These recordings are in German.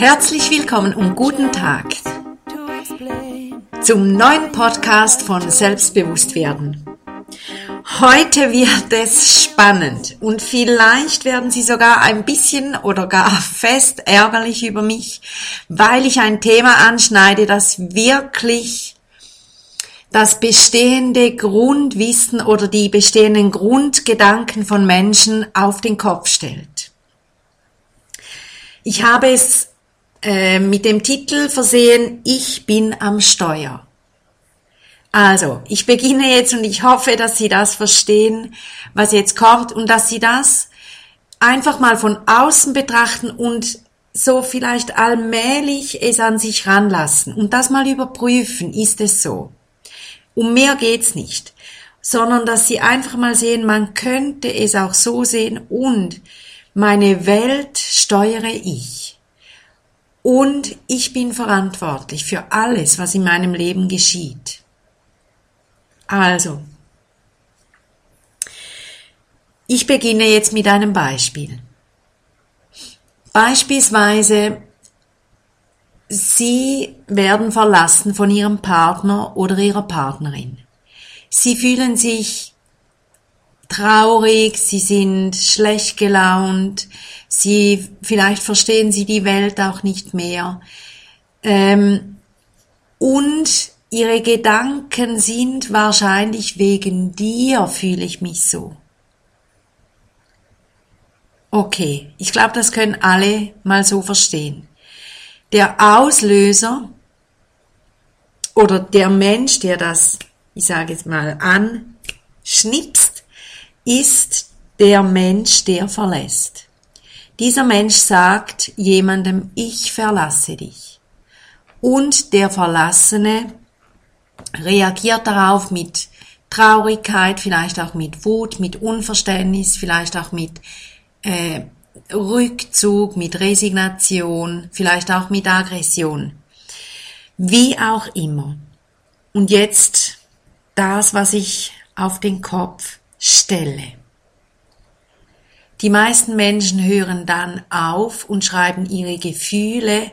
Herzlich willkommen und guten Tag zum neuen Podcast von Selbstbewusstwerden. Heute wird es spannend und vielleicht werden Sie sogar ein bisschen oder gar fest ärgerlich über mich, weil ich ein Thema anschneide, das wirklich das bestehende Grundwissen oder die bestehenden Grundgedanken von Menschen auf den Kopf stellt. Ich habe es äh, mit dem Titel versehen, ich bin am Steuer. Also, ich beginne jetzt und ich hoffe, dass Sie das verstehen, was jetzt kommt und dass Sie das einfach mal von außen betrachten und so vielleicht allmählich es an sich ranlassen und das mal überprüfen, ist es so? Um mehr geht's nicht, sondern dass Sie einfach mal sehen, man könnte es auch so sehen und meine Welt steuere ich. Und ich bin verantwortlich für alles, was in meinem Leben geschieht. Also, ich beginne jetzt mit einem Beispiel. Beispielsweise, Sie werden verlassen von Ihrem Partner oder Ihrer Partnerin. Sie fühlen sich traurig, Sie sind schlecht gelaunt, Sie, vielleicht verstehen sie die Welt auch nicht mehr. Ähm, und ihre Gedanken sind wahrscheinlich wegen dir fühle ich mich so. Okay, ich glaube, das können alle mal so verstehen. Der Auslöser oder der Mensch, der das, ich sage jetzt mal, anschnipst, ist der Mensch, der verlässt. Dieser Mensch sagt jemandem, ich verlasse dich. Und der Verlassene reagiert darauf mit Traurigkeit, vielleicht auch mit Wut, mit Unverständnis, vielleicht auch mit äh, Rückzug, mit Resignation, vielleicht auch mit Aggression. Wie auch immer. Und jetzt das, was ich auf den Kopf stelle. Die meisten Menschen hören dann auf und schreiben ihre Gefühle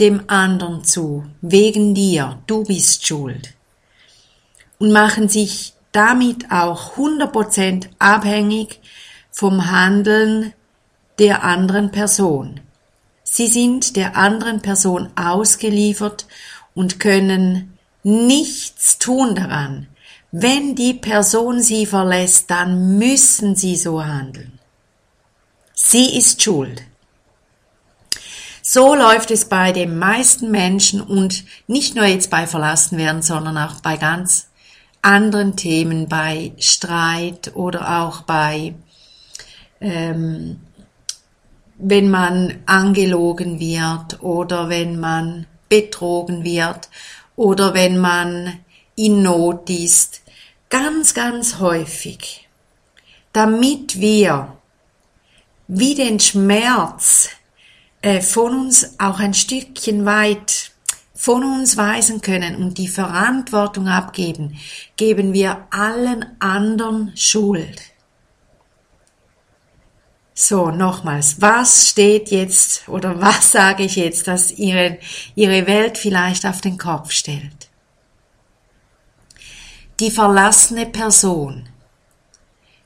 dem anderen zu, wegen dir, du bist schuld. Und machen sich damit auch 100% abhängig vom Handeln der anderen Person. Sie sind der anderen Person ausgeliefert und können nichts tun daran. Wenn die Person sie verlässt, dann müssen sie so handeln. Sie ist schuld. So läuft es bei den meisten Menschen und nicht nur jetzt bei Verlassenwerden, sondern auch bei ganz anderen Themen, bei Streit oder auch bei, ähm, wenn man angelogen wird oder wenn man betrogen wird oder wenn man in Not ist. Ganz, ganz häufig. Damit wir wie den Schmerz äh, von uns auch ein Stückchen weit von uns weisen können und die Verantwortung abgeben, geben wir allen anderen Schuld. So, nochmals, was steht jetzt oder was sage ich jetzt, dass ihre, ihre Welt vielleicht auf den Kopf stellt? Die verlassene Person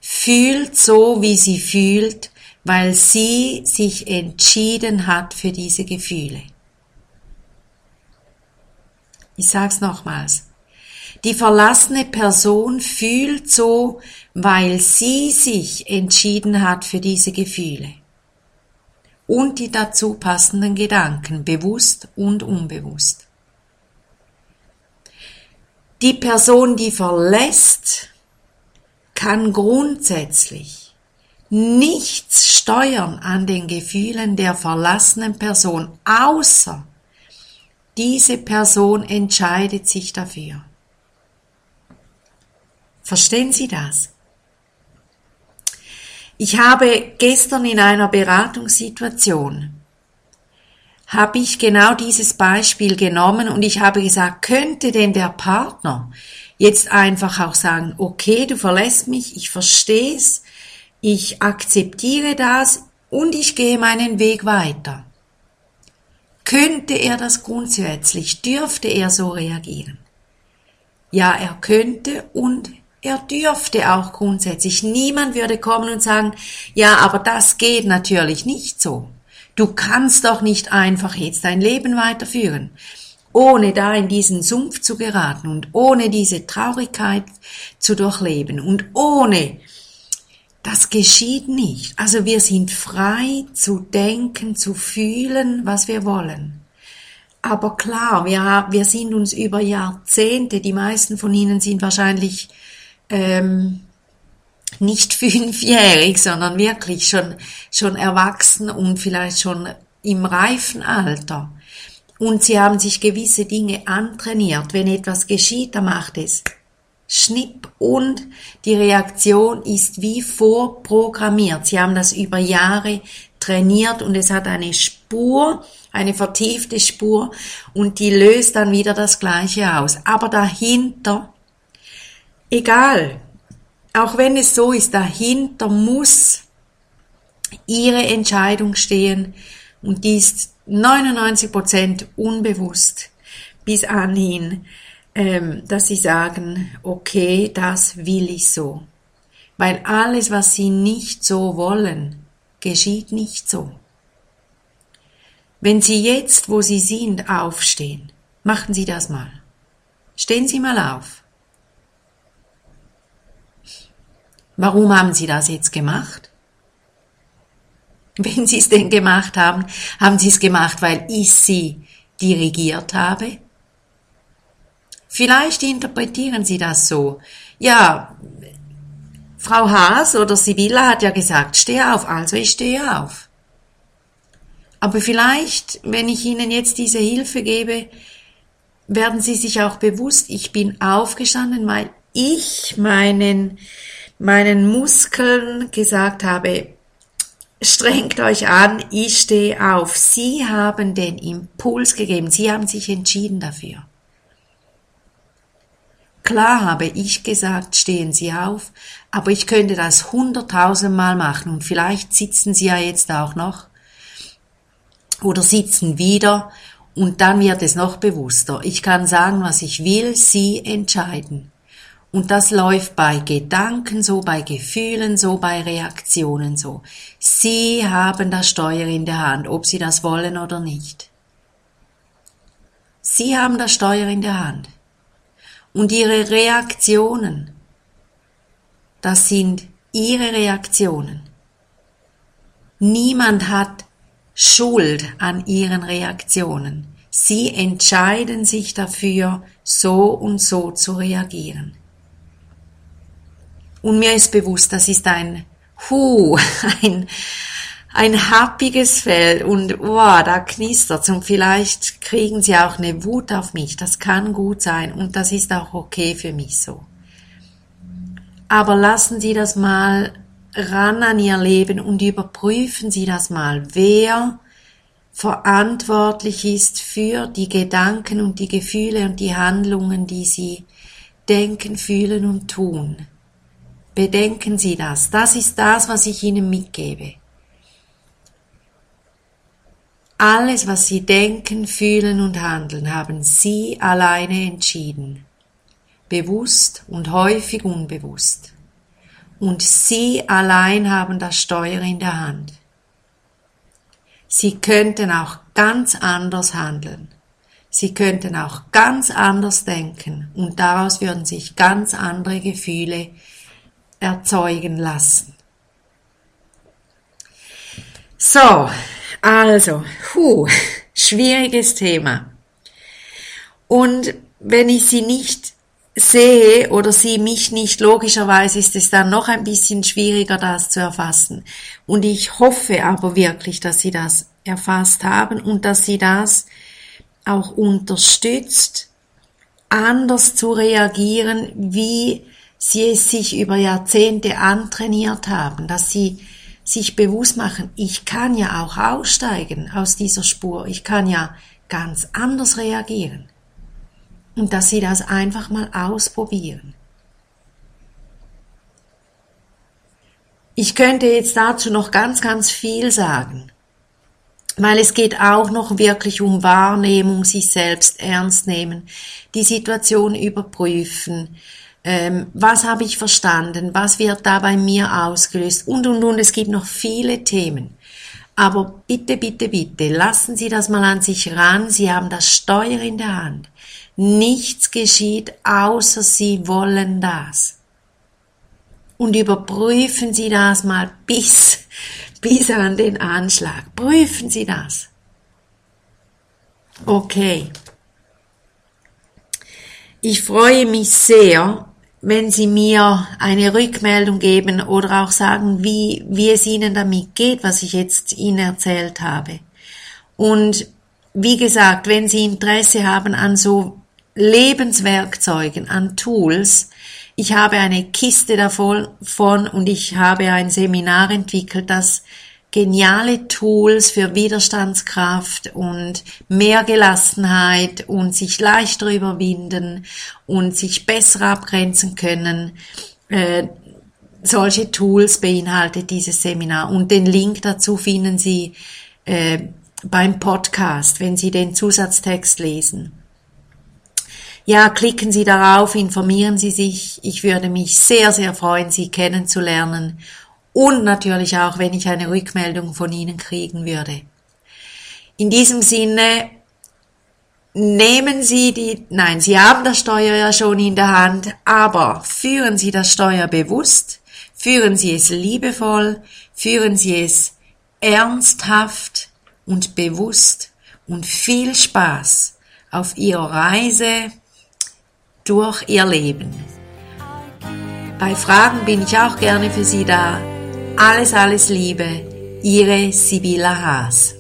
fühlt so, wie sie fühlt, weil sie sich entschieden hat für diese Gefühle. Ich sag's nochmals. Die verlassene Person fühlt so, weil sie sich entschieden hat für diese Gefühle. Und die dazu passenden Gedanken, bewusst und unbewusst. Die Person, die verlässt, kann grundsätzlich nichts steuern an den Gefühlen der verlassenen Person, außer diese Person entscheidet sich dafür. Verstehen Sie das? Ich habe gestern in einer Beratungssituation habe ich genau dieses Beispiel genommen und ich habe gesagt, könnte denn der Partner jetzt einfach auch sagen, okay, du verlässt mich, ich verstehe es, ich akzeptiere das und ich gehe meinen Weg weiter. Könnte er das grundsätzlich? Dürfte er so reagieren? Ja, er könnte und er dürfte auch grundsätzlich. Niemand würde kommen und sagen, ja, aber das geht natürlich nicht so. Du kannst doch nicht einfach jetzt dein Leben weiterführen, ohne da in diesen Sumpf zu geraten und ohne diese Traurigkeit zu durchleben und ohne das geschieht nicht. Also wir sind frei zu denken, zu fühlen, was wir wollen. Aber klar, wir, wir sind uns über Jahrzehnte, die meisten von Ihnen sind wahrscheinlich ähm, nicht fünfjährig, sondern wirklich schon, schon erwachsen und vielleicht schon im reifen Alter. Und sie haben sich gewisse Dinge antrainiert. Wenn etwas geschieht, dann macht es Schnipp und die Reaktion ist wie vorprogrammiert. Sie haben das über Jahre trainiert und es hat eine Spur, eine vertiefte Spur und die löst dann wieder das Gleiche aus. Aber dahinter, egal, auch wenn es so ist, dahinter muss ihre Entscheidung stehen und die ist 99 Prozent unbewusst bis anhin ähm, dass sie sagen, okay, das will ich so. Weil alles, was sie nicht so wollen, geschieht nicht so. Wenn Sie jetzt, wo Sie sind, aufstehen, machen Sie das mal. Stehen Sie mal auf. Warum haben Sie das jetzt gemacht? Wenn Sie es denn gemacht haben, haben Sie es gemacht, weil ich Sie dirigiert habe? Vielleicht interpretieren Sie das so. Ja, Frau Haas oder Sibylla hat ja gesagt, steh auf, also ich stehe auf. Aber vielleicht, wenn ich Ihnen jetzt diese Hilfe gebe, werden Sie sich auch bewusst, ich bin aufgestanden, weil ich meinen, meinen Muskeln gesagt habe, strengt euch an, ich stehe auf. Sie haben den Impuls gegeben, Sie haben sich entschieden dafür. Klar habe ich gesagt, stehen Sie auf, aber ich könnte das hunderttausendmal machen und vielleicht sitzen Sie ja jetzt auch noch oder sitzen wieder und dann wird es noch bewusster. Ich kann sagen, was ich will, Sie entscheiden. Und das läuft bei Gedanken so, bei Gefühlen so, bei Reaktionen so. Sie haben das Steuer in der Hand, ob Sie das wollen oder nicht. Sie haben das Steuer in der Hand und ihre Reaktionen. Das sind ihre Reaktionen. Niemand hat Schuld an ihren Reaktionen. Sie entscheiden sich dafür, so und so zu reagieren. Und mir ist bewusst, das ist ein Hu, ein, ein happiges Feld und wow, da knistert's und vielleicht kriegen sie auch eine Wut auf mich. Das kann gut sein und das ist auch okay für mich so. Aber lassen Sie das mal ran an Ihr Leben und überprüfen Sie das mal, wer verantwortlich ist für die Gedanken und die Gefühle und die Handlungen, die Sie denken, fühlen und tun. Bedenken Sie das. Das ist das, was ich Ihnen mitgebe. Alles, was sie denken, fühlen und handeln, haben sie alleine entschieden, bewusst und häufig unbewusst. Und sie allein haben das Steuer in der Hand. Sie könnten auch ganz anders handeln. Sie könnten auch ganz anders denken und daraus würden sich ganz andere Gefühle erzeugen lassen. So, also, hu, schwieriges Thema. Und wenn ich sie nicht sehe oder sie mich nicht, logischerweise ist es dann noch ein bisschen schwieriger, das zu erfassen. Und ich hoffe aber wirklich, dass sie das erfasst haben und dass sie das auch unterstützt, anders zu reagieren, wie sie es sich über Jahrzehnte antrainiert haben, dass sie sich bewusst machen, ich kann ja auch aussteigen aus dieser Spur, ich kann ja ganz anders reagieren. Und dass sie das einfach mal ausprobieren. Ich könnte jetzt dazu noch ganz, ganz viel sagen. weil es geht auch noch wirklich um Wahrnehmung, sich selbst ernst nehmen, die Situation überprüfen, ähm, was habe ich verstanden, was wird da bei mir ausgelöst und und und. Es gibt noch viele Themen. Aber bitte, bitte, bitte, lassen Sie das mal an sich ran. Sie haben das Steuer in der Hand. Nichts geschieht, außer Sie wollen das. Und überprüfen Sie das mal bis, bis an den Anschlag. Prüfen Sie das. Okay. Ich freue mich sehr, wenn Sie mir eine Rückmeldung geben oder auch sagen, wie, wie es Ihnen damit geht, was ich jetzt Ihnen erzählt habe. Und wie gesagt, wenn Sie Interesse haben an so Lebenswerkzeugen, an Tools, ich habe eine Kiste davon und ich habe ein Seminar entwickelt, das geniale Tools für Widerstandskraft und mehr Gelassenheit und sich leichter überwinden und sich besser abgrenzen können. Äh, solche Tools beinhaltet dieses Seminar und den Link dazu finden Sie äh, beim Podcast, wenn Sie den Zusatztext lesen. Ja, klicken Sie darauf, informieren Sie sich. Ich würde mich sehr, sehr freuen, Sie kennenzulernen und natürlich auch, wenn ich eine Rückmeldung von Ihnen kriegen würde. In diesem Sinne, nehmen Sie die, nein, Sie haben das Steuer ja schon in der Hand, aber führen Sie das Steuer bewusst, führen Sie es liebevoll, führen Sie es ernsthaft und bewusst und viel Spaß auf Ihrer Reise durch Ihr Leben. Bei Fragen bin ich auch gerne für Sie da. Alles, alles Liebe, Ihre Sibylla Haas.